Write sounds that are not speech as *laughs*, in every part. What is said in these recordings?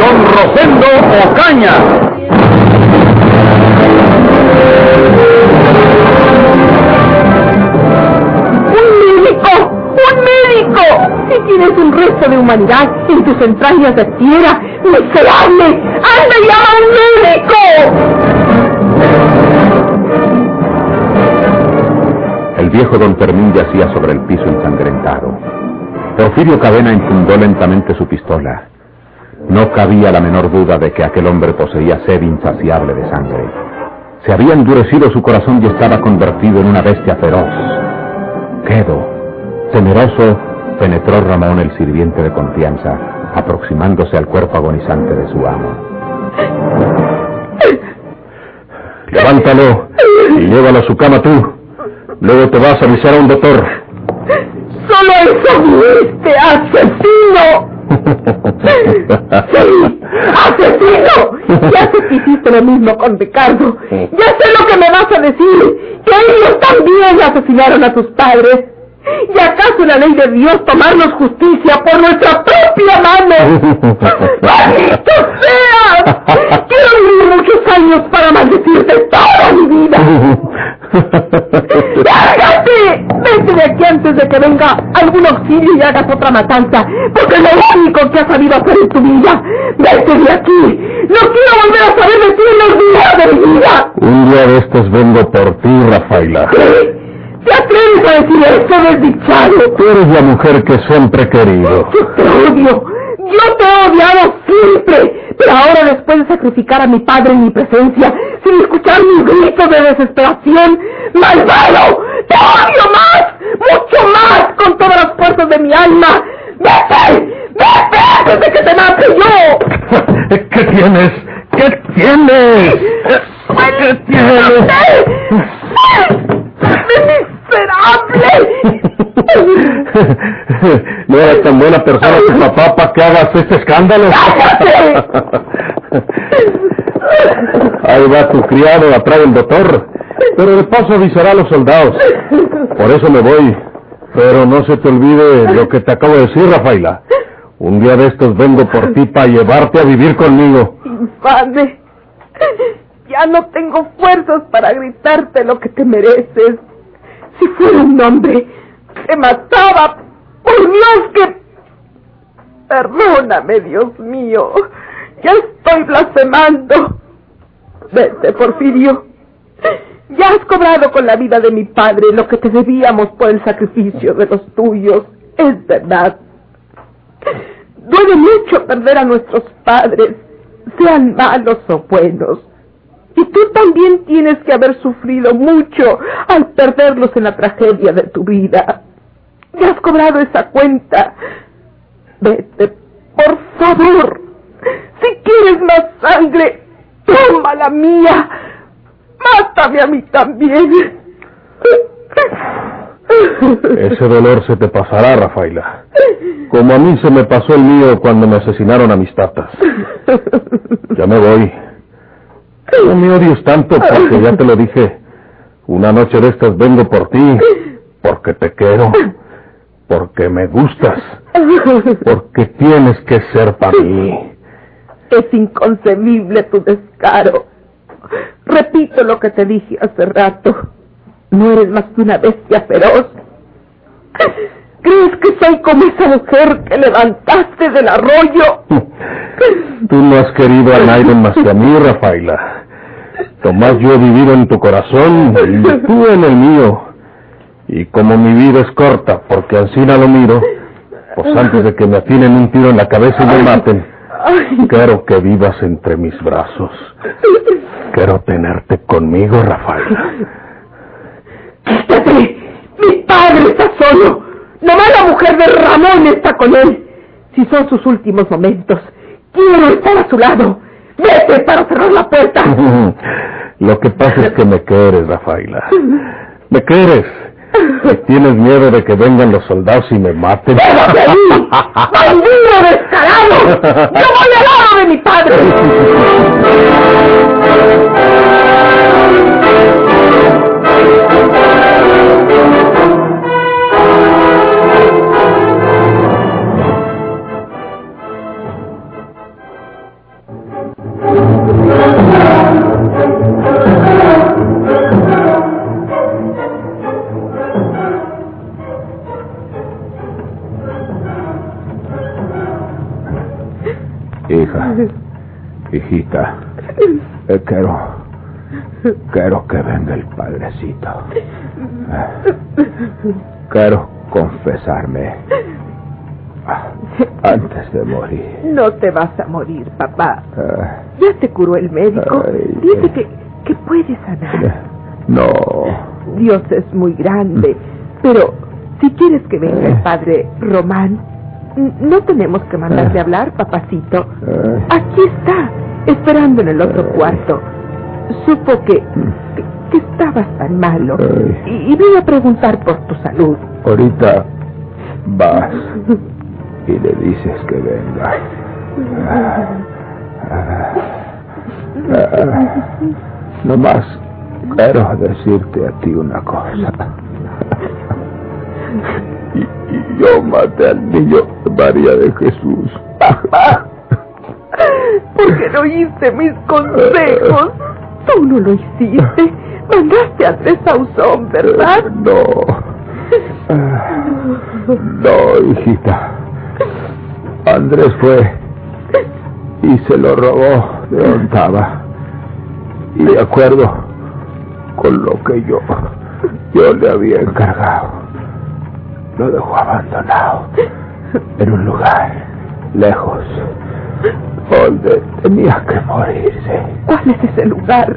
Don Rosendo Ocaña. ¡Un médico! ¡Un médico! Si tienes un resto de humanidad en tus entrañas de tierra, miserable, ¡anda y llama a un médico! El viejo don Fermín yacía sobre el piso ensangrentado. Porfirio Cadena enfundó lentamente su pistola. No cabía la menor duda de que aquel hombre poseía sed insaciable de sangre. Se había endurecido su corazón y estaba convertido en una bestia feroz. Quedo, temeroso, penetró Ramón el sirviente de confianza, aproximándose al cuerpo agonizante de su amo. Levántalo y llévalo a su cama tú. Luego te vas a avisar a un doctor. ¡Solo eso viniste, asesino! ¡Sí! *laughs* ¡Asesino! Ya sé que hiciste lo mismo con Ricardo. Ya sé lo que me vas a decir. Que ellos también asesinaron a tus padres. ¿Y acaso la ley de Dios tomarnos justicia por nuestra propia mano? *laughs* ¡Maldito seas! Quiero vivir muchos años para maldecirte toda mi vida. *laughs* ¡Lárgate! Vete de aquí antes de que venga algún auxilio y hagas otra matanza, porque es lo único que has sabido hacer en tu vida. Vete de aquí. No quiero volver a saber de ti en los días de mi vida. Un día de estos vengo por ti, Rafaela. ¿Qué? ¿Te atreves a decir eso, desdichado? Tú eres la mujer que siempre he querido. Yo te odio. Yo te he odiado siempre. Pero ahora, después de sacrificar a mi padre en mi presencia, sin escuchar mis gritos de desesperación, ¡malvado! ¡Te odio más! ¡Mucho más! Con todas las fuerzas de mi alma. ¡Vete! ¡Vete antes de que te mate yo! *laughs* ¿Qué tienes? ¿Qué tienes? ¿Qué tienes? *laughs* ¡Miserable! No era tan buena persona tu papá para que hagas este escándalo. Ahí va tu criado atrás del doctor. Pero de paso avisará a los soldados. Por eso me voy. Pero no se te olvide lo que te acabo de decir, Rafaela. Un día de estos vengo por ti para llevarte a vivir conmigo. Infame. Ya no tengo fuerzas para gritarte lo que te mereces. Si fuera un hombre, te mataba. Por Dios que... Perdóname, Dios mío. Ya estoy blasfemando. Vete, Porfirio. Ya has cobrado con la vida de mi padre lo que te debíamos por el sacrificio de los tuyos. Es verdad. Duele mucho perder a nuestros padres, sean malos o buenos. Y tú también tienes que haber sufrido mucho al perderlos en la tragedia de tu vida. Ya has cobrado esa cuenta. Vete, por favor. Si quieres más sangre, toma la mía. Mátame a mí también. Ese dolor se te pasará, Rafaela. Como a mí se me pasó el mío cuando me asesinaron a mis tatas. Ya me voy. No me odies tanto porque ya te lo dije. Una noche de estas vengo por ti. Porque te quiero. Porque me gustas. Porque tienes que ser para mí. Es inconcebible tu descaro. Repito lo que te dije hace rato. No eres más que una bestia feroz. ¿Crees que soy como esa mujer que levantaste del arroyo? Tú no has querido a nadie más que a mí, Rafaela. Tomás yo he vivido en tu corazón y tú en el mío. Y como mi vida es corta, porque así no lo miro, pues antes de que me atinen un tiro en la cabeza y me maten, quiero que vivas entre mis brazos. Quiero tenerte conmigo, Rafaela. ¡Quítate! ¡Mi padre está solo! Nomás la mujer de Ramón está con él. Si son sus últimos momentos, Quiero estar a su lado. Vete para cerrar la puerta. *laughs* Lo que pasa es que me quieres, Rafaela. Me quieres. ¿Tienes miedo de que vengan los soldados y me maten? ¡Déjate ahí! ¡Bandido descarado! ¡Yo voy al lado de mi padre! Hijita, eh, quiero, quiero que venga el padrecito. Eh, Quiero confesarme ah, antes de morir. No te vas a morir, papá. Eh, Ya te curó el médico. Dice que, que puede sanar. no, Dios es muy grande. Pero si quieres que venga el padre Román, no tenemos que mandarle a hablar, papacito. Aquí está, esperando en el otro cuarto. Supo que, que, que estabas tan malo. Y, y vine a preguntar por tu salud. ahorita vas *laughs* y le dices que venga. Ah, ah, ah, nomás quiero decirte a ti una cosa. Yo maté al niño María de Jesús. *laughs* ¿Por qué no oíste mis consejos? Tú no lo hiciste. Mandaste a Sauzón, ¿verdad? No. Ah, No, hijita. Andrés fue y se lo robó de estaba. Y de acuerdo con lo que yo, yo le había encargado, lo dejó abandonado en un lugar lejos donde tenía que morirse. ¿Cuál es ese lugar?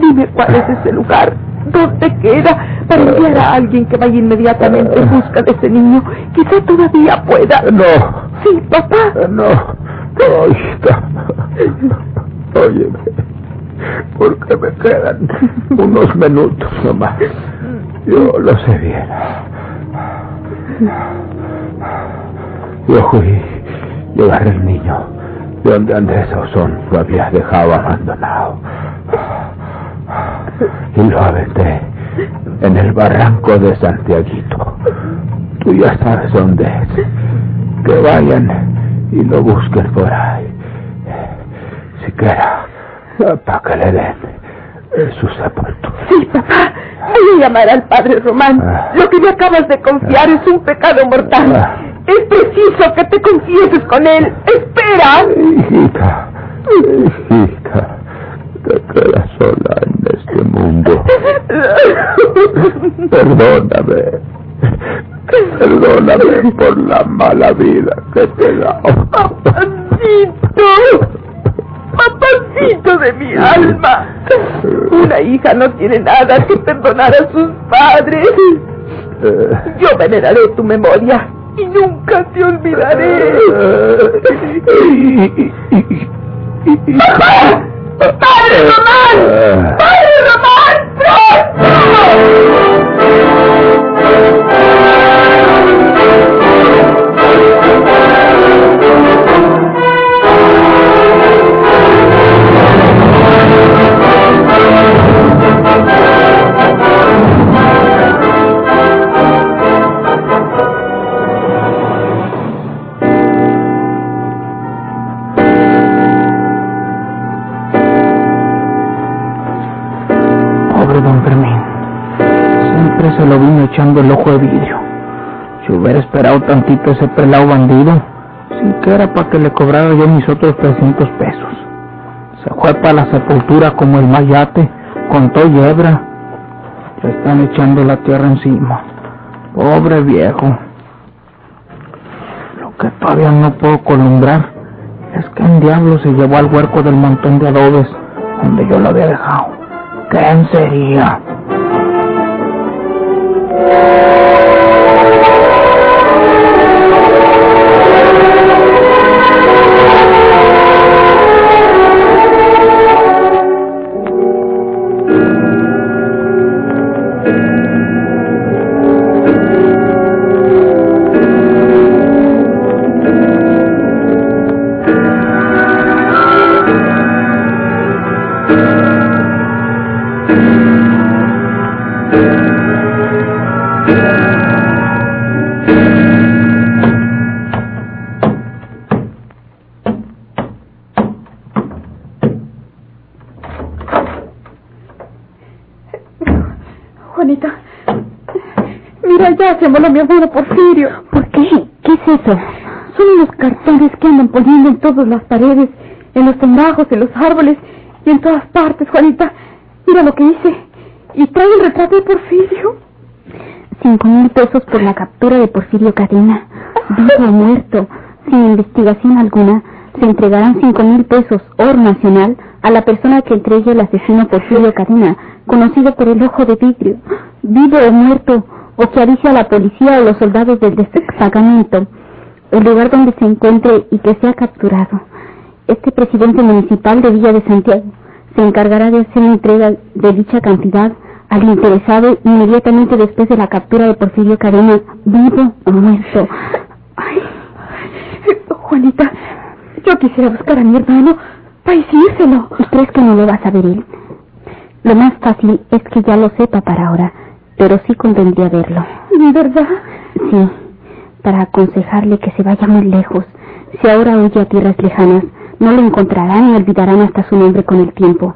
Dime cuál es ese lugar. ¿Dónde queda? Para enviar a alguien que vaya inmediatamente en busca de ese niño. Quizá todavía pueda. No, Sí, papá. no, no, hijita. Óyeme, porque me quedan unos minutos nomás. Yo lo sé bien. Yo fui y agarré el niño de donde Andrés Ausón lo había dejado abandonado. Y lo aventé en el barranco de Santiaguito. Tú ya sabes dónde es. Que vayan y lo busquen por ahí. Siquiera para que le den su sepultura. Sí, papá. Voy a llamar al padre Román. Ah. Lo que me acabas de confiar es un pecado mortal. Es preciso que te confieses con él. ¡Espera! Hijita, hijita, te quedas sola en este mundo. Perdóname. Perdóname por la mala vida que te he dado. Papacito. Papacito de mi alma. Una hija no tiene nada que perdonar a sus padres. Yo veneraré tu memoria y nunca te olvidaré. ¡Papá! ¡Padre Román! ¡Padre Román! ¡Pronto! Tantito ese pelado bandido, siquiera para que le cobrara yo mis otros 300 pesos. Se fue para la sepultura como el mayate, con todo y hebra. Le están echando la tierra encima. Pobre viejo. Lo que todavía no puedo columbrar es que en diablo se llevó al huerco del montón de adobes donde yo lo había dejado. ¿Quién sería? Juanita, mira ya se voló mi abuelo Porfirio. ¿Por qué? ¿Qué es eso? Son unos cartones que andan poniendo en todas las paredes, en los tendajos, en los árboles y en todas partes, Juanita. Mira lo que hice. Y trae el retrato de Porfirio. Cinco mil pesos por la captura de Porfirio Cadena. Vivo o muerto, sin investigación alguna, se entregarán cinco mil pesos, oro nacional, a la persona que entregue el asesino Porfirio Cadena, conocido por el ojo de vidrio. Vivo o muerto, o que avise a la policía o los soldados del destacamento el lugar donde se encuentre y que sea capturado. Este presidente municipal de Villa de Santiago se encargará de hacer entrega de dicha cantidad al interesado inmediatamente después de la captura de Porfirio Cadena, vivo o muerto. Ay, Juanita, yo quisiera buscar a mi hermano para decírselo. ¿Y crees que no lo va a saber él? Lo más fácil es que ya lo sepa para ahora, pero sí convendría verlo. ¿De verdad? Sí, para aconsejarle que se vaya muy lejos. Si ahora huye a tierras lejanas, no lo encontrarán y olvidarán hasta su nombre con el tiempo.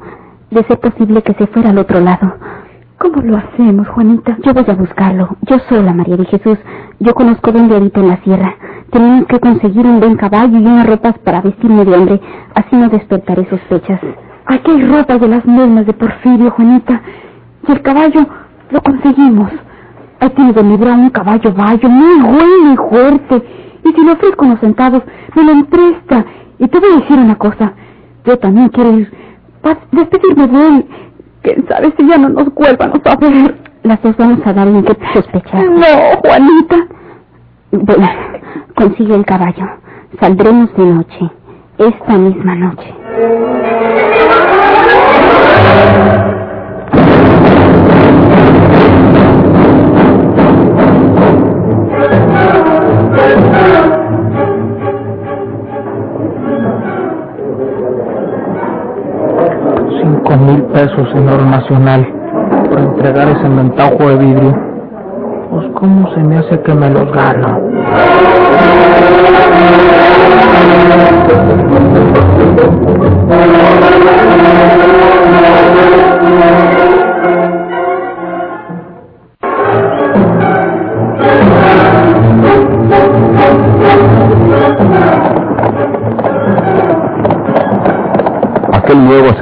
De ser posible que se fuera al otro lado. ¿Cómo lo hacemos, Juanita? Yo voy a buscarlo. Yo sola, María de Jesús. Yo conozco dónde habita en la sierra. Tenemos que conseguir un buen caballo y unas ropas para vestirme de hombre. Así no despertaré sospechas. Aquí hay ropas de las mismas de Porfirio, Juanita. Y el caballo lo conseguimos. He tenido librar un caballo bayo muy bueno y fuerte. Y si lo ofrezco unos centavos, me lo empresta. Y te voy a decir una cosa. Yo también quiero ir para despedirme de él. ¿Quién sabe si ya no nos vuelvan a ver? Las dos vamos a dar en qué sospechar. No, Juanita. Bueno, consigue el caballo. Saldremos de noche. Esta misma noche. Mil pesos, señor Nacional, por entregar ese ventajo de vidrio. Pues cómo se me hace que me los gano.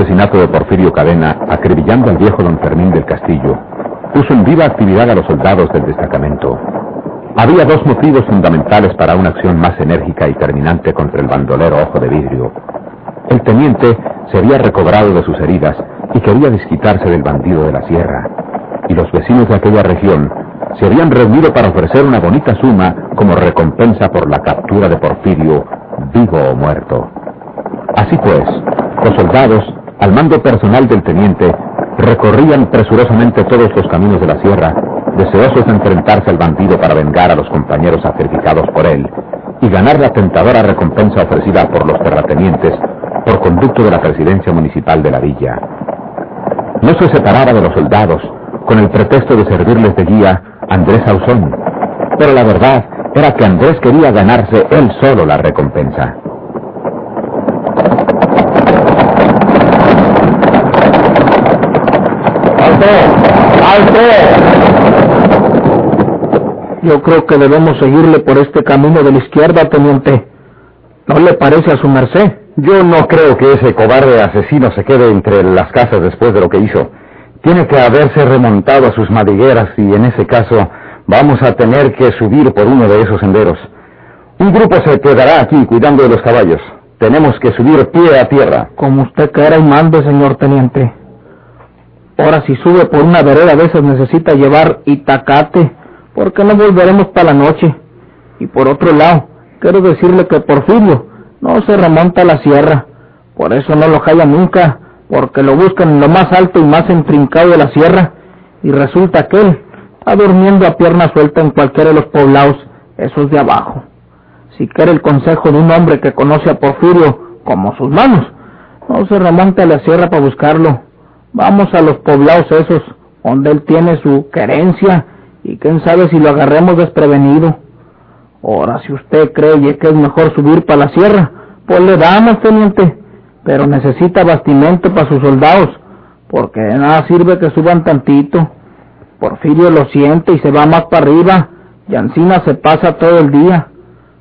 Asesinato de Porfirio Cadena, acribillando al viejo don Fermín del Castillo, puso en viva actividad a los soldados del destacamento. Había dos motivos fundamentales para una acción más enérgica y terminante contra el bandolero Ojo de Vidrio. El teniente se había recobrado de sus heridas y quería desquitarse del bandido de la sierra. Y los vecinos de aquella región se habían reunido para ofrecer una bonita suma como recompensa por la captura de Porfirio, vivo o muerto. Así pues, los soldados, al mando personal del teniente, recorrían presurosamente todos los caminos de la sierra, deseosos de enfrentarse al bandido para vengar a los compañeros sacrificados por él y ganar la tentadora recompensa ofrecida por los terratenientes por conducto de la presidencia municipal de la villa. No se separaba de los soldados con el pretexto de servirles de guía Andrés Ausón, pero la verdad era que Andrés quería ganarse él solo la recompensa. Yo creo que debemos seguirle por este camino de la izquierda, teniente. ¿No le parece a su merced? Yo no creo que ese cobarde asesino se quede entre las casas después de lo que hizo. Tiene que haberse remontado a sus madrigueras y en ese caso vamos a tener que subir por uno de esos senderos. Un grupo se quedará aquí cuidando de los caballos. Tenemos que subir pie a tierra. Como usted quiera y mande, señor teniente. Ahora si sube por una vereda de esas necesita llevar itacate, porque no volveremos para la noche. Y por otro lado, quiero decirle que Porfirio no se remonta a la sierra, por eso no lo halla nunca, porque lo buscan en lo más alto y más entrincado de la sierra, y resulta que él está durmiendo a pierna suelta en cualquiera de los poblados, esos de abajo. Si quiere el consejo de un hombre que conoce a Porfirio como sus manos, no se remonte a la sierra para buscarlo. Vamos a los poblados esos, donde él tiene su querencia, y quién sabe si lo agarremos desprevenido. Ahora, si usted cree que es mejor subir para la sierra, pues le damos, teniente, pero necesita bastimento para sus soldados, porque de nada sirve que suban tantito. Porfirio lo siente y se va más para arriba, y Ancina se pasa todo el día.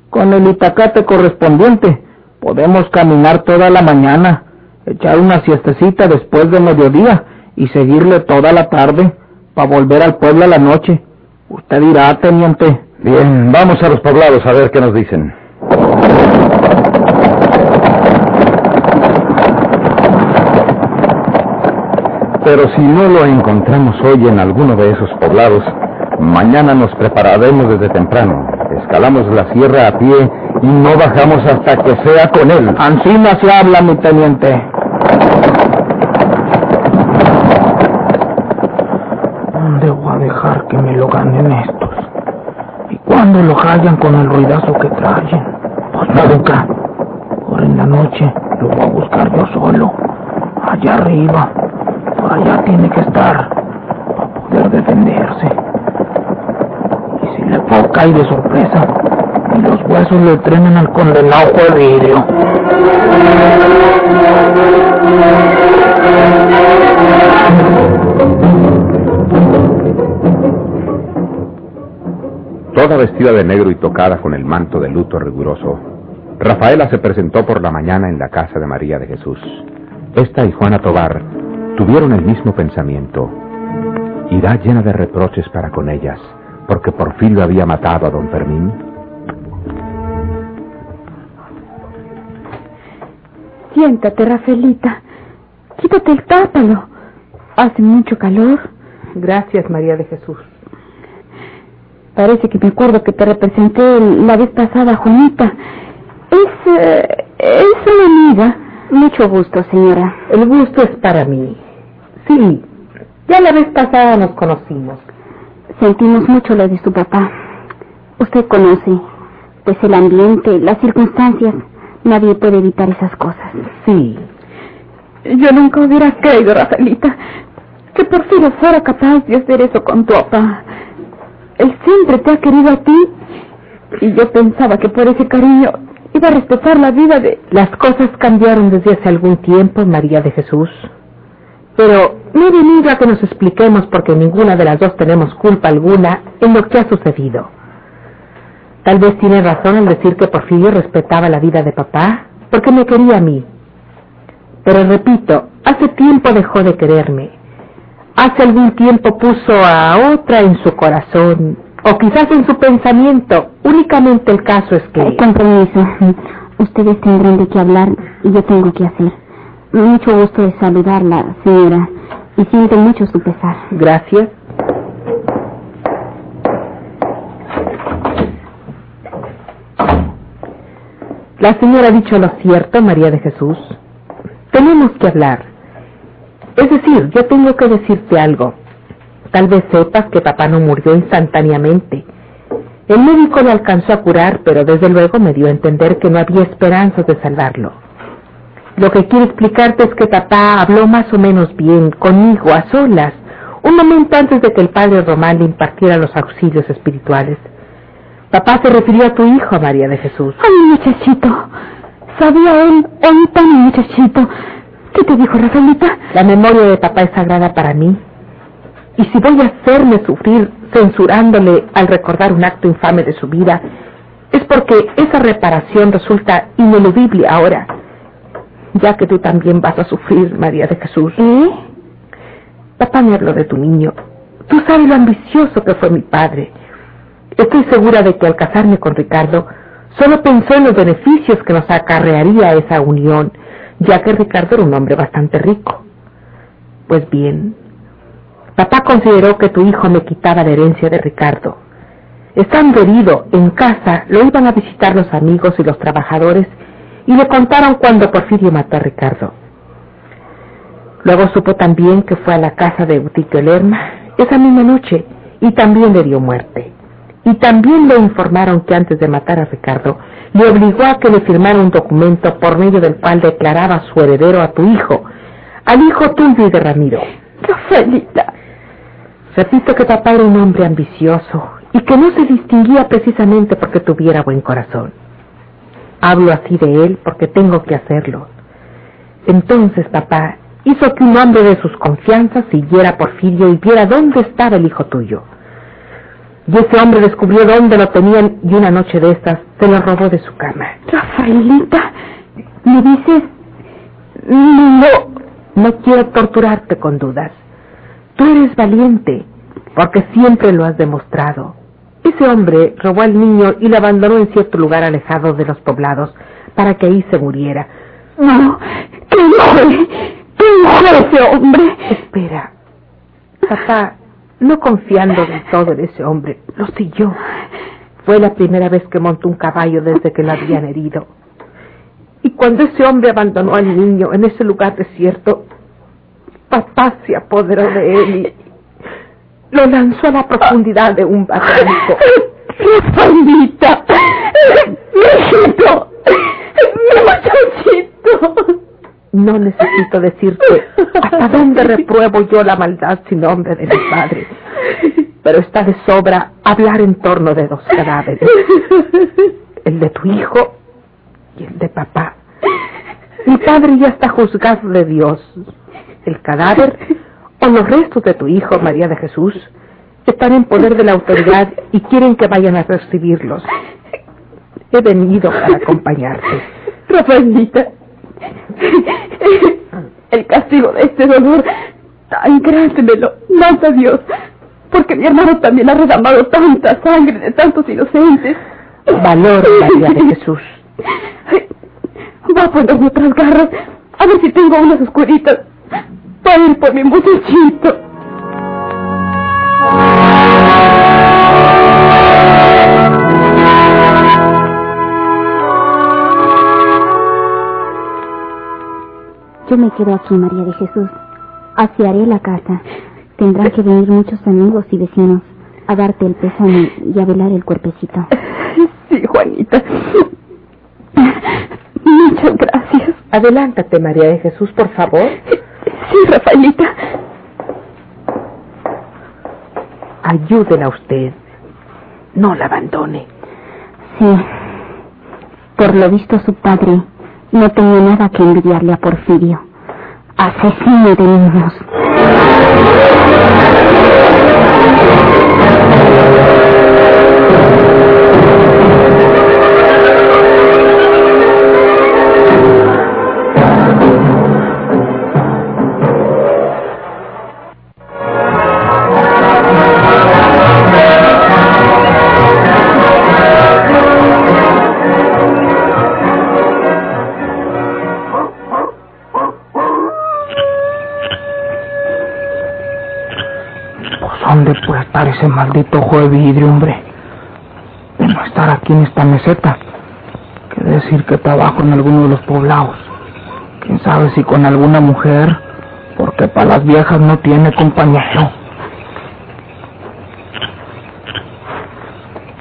Con el itacate correspondiente podemos caminar toda la mañana, echar una siestecita después de mediodía y seguirle toda la tarde para volver al pueblo a la noche. Usted dirá, teniente. Bien, vamos a los poblados a ver qué nos dicen. Pero si no lo encontramos hoy en alguno de esos poblados, mañana nos prepararemos desde temprano. Escalamos la sierra a pie y no bajamos hasta que sea con él. Ancina se habla, mi teniente. ¿Dónde voy a dejar que me lo ganen estos? ¿Y cuándo lo hallan con el ruidazo que traen? Pues nunca. Ahora en la noche lo voy a buscar yo solo. Allá arriba. Allá tiene que estar. Para poder defenderse. Y si le puedo caer de sorpresa, y los huesos le trenan al condenado de vidrio. Toda vestida de negro y tocada con el manto de luto riguroso, Rafaela se presentó por la mañana en la casa de María de Jesús. Esta y Juana Tobar tuvieron el mismo pensamiento. ¿Irá llena de reproches para con ellas porque Porfirio había matado a don Fermín? Siéntate, Rafaelita. Quítate el tápalo. Hace mucho calor. Gracias, María de Jesús. Parece que me acuerdo que te representé la vez pasada, Juanita. Es, eh, es una amiga. Mucho gusto, señora. El gusto es para mí. Sí, ya la vez pasada nos conocimos. Sentimos mucho lo de su papá. Usted conoce, pues el ambiente, las circunstancias, nadie puede evitar esas cosas. Sí. Yo nunca hubiera creído, Rafaelita, que Porfirio fuera capaz de hacer eso con tu papá. Él siempre te ha querido a ti y yo pensaba que por ese cariño iba a respetar la vida de... Las cosas cambiaron desde hace algún tiempo, María de Jesús. Pero no he venido a que nos expliquemos porque ninguna de las dos tenemos culpa alguna en lo que ha sucedido. Tal vez tiene razón al decir que Porfirio respetaba la vida de papá, porque me quería a mí. Pero repito, hace tiempo dejó de quererme. Hace algún tiempo puso a otra en su corazón, o quizás en su pensamiento. Únicamente el caso es que... Con permiso, ustedes tendrán de qué hablar y yo tengo que hacer. Mucho gusto de saludarla, señora, y siento mucho su pesar. Gracias. La señora ha dicho lo cierto, María de Jesús. Tenemos que hablar. Es decir, yo tengo que decirte algo. Tal vez sepas que papá no murió instantáneamente. El médico lo alcanzó a curar, pero desde luego me dio a entender que no había esperanzas de salvarlo. Lo que quiero explicarte es que papá habló más o menos bien conmigo a solas, un momento antes de que el padre Román le impartiera los auxilios espirituales. Papá se refirió a tu hijo, María de Jesús. Ay, muchachito. ¿Sabía él, ahorita mi muchachito? ¿Qué te dijo, Rafaelita? La memoria de papá es sagrada para mí. Y si voy a hacerme sufrir censurándole al recordar un acto infame de su vida, es porque esa reparación resulta ineludible ahora, ya que tú también vas a sufrir, María de Jesús. ¿Eh? Papá me habló de tu niño. Tú sabes lo ambicioso que fue mi padre. Estoy segura de que al casarme con Ricardo, solo pensó en los beneficios que nos acarrearía esa unión, ya que Ricardo era un hombre bastante rico. Pues bien, papá consideró que tu hijo me quitaba la herencia de Ricardo. Estando herido en casa, lo iban a visitar los amigos y los trabajadores y le contaron cuando Porfirio mató a Ricardo. Luego supo también que fue a la casa de Eutiquio Lerma esa misma noche y también le dio muerte. Y también le informaron que antes de matar a Ricardo, le obligó a que le firmara un documento por medio del cual declaraba su heredero a tu hijo, al hijo tuyo y de Ramiro. Rafaelita. Repito que papá era un hombre ambicioso y que no se distinguía precisamente porque tuviera buen corazón. Hablo así de él porque tengo que hacerlo. Entonces papá hizo que un hombre de sus confianzas siguiera a Porfirio y viera dónde estaba el hijo tuyo. Y ese hombre descubrió dónde lo tenían y una noche de estas se lo robó de su cama. Rafaelita, ¿me dices? No, no quiero torturarte con dudas. Tú eres valiente, porque siempre lo has demostrado. Ese hombre robó al niño y lo abandonó en cierto lugar alejado de los poblados para que ahí se muriera. No, ¿quién fue? ¿Quién fue ese hombre? Espera. Papá, no confiando del todo en ese hombre, lo siguió. Fue la primera vez que montó un caballo desde que lo habían herido. Y cuando ese hombre abandonó al niño en ese lugar desierto, papá se apoderó de él y lo lanzó a la profundidad de un barranco. ¡Rafaelita! ¡Mi hijito! ¡Mi muchachito! No necesito decirte hasta dónde *laughs* repruebo yo la maldad sin nombre de mi padre. Pero está de sobra hablar en torno de dos cadáveres. El de tu hijo y el de papá. Mi padre ya está juzgado de Dios. El cadáver o los restos de tu hijo, María de Jesús, están en poder de la autoridad y quieren que vayan a recibirlos. He venido para acompañarte. Rafaelita, el castigo de este dolor tan grande me lo manda Dios, porque mi hermano también ha derramado tanta sangre de tantos inocentes. Valor, María de Jesús. Va a ponerme otras garras, a ver si tengo unas oscuritas para ir por mi muchachito. Yo me quedo aquí, María de Jesús. Asearé la casa. Tendrán que venir muchos amigos y vecinos a darte el pésame y a velar el cuerpecito. *laughs* Sí, Juanita. Muchas gracias. Adelántate, María de Jesús, por favor. Sí, Rafaelita. Ayúdela a usted. No la abandone. Sí. Por lo visto su padre no tenía nada que envidiarle a Porfirio. Asesino de niños. Ese maldito ojo de vidrio, hombre? De no estar aquí en esta meseta. Quiere decir que trabajo en alguno de los poblados. Quién sabe si con alguna mujer, porque para las viejas no tiene compañero.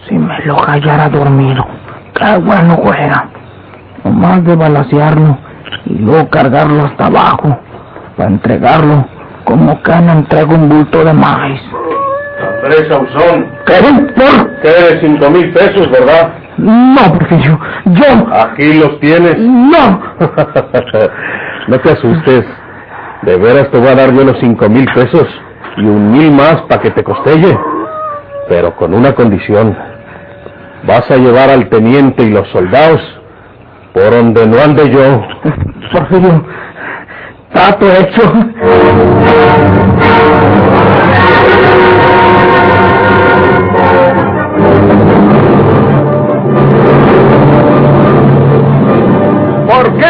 Si me lo hallara dormido, qué bueno fuera. Nomás de balasearlo y luego cargarlo hasta abajo para entregarlo como cana entrega un bulto de maíz. Andrés Sauzón, ¿Qué? ¿Por? eres cinco mil pesos, ¿verdad? No, Porfirio. Yo. Aquí los tienes. No. *laughs* no te asustes. De veras te voy a dar yo los cinco mil pesos y un mil más para que te costelle. Pero con una condición. Vas a llevar al teniente y los soldados por donde no ande yo. Porfirio. Trato hecho.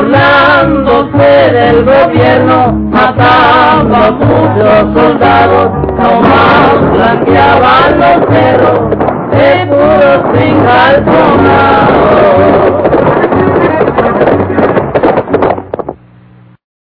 Burlándose del gobierno, mataba a muchos soldados, nomás blanqueaban los cerros de puros sin calzonar.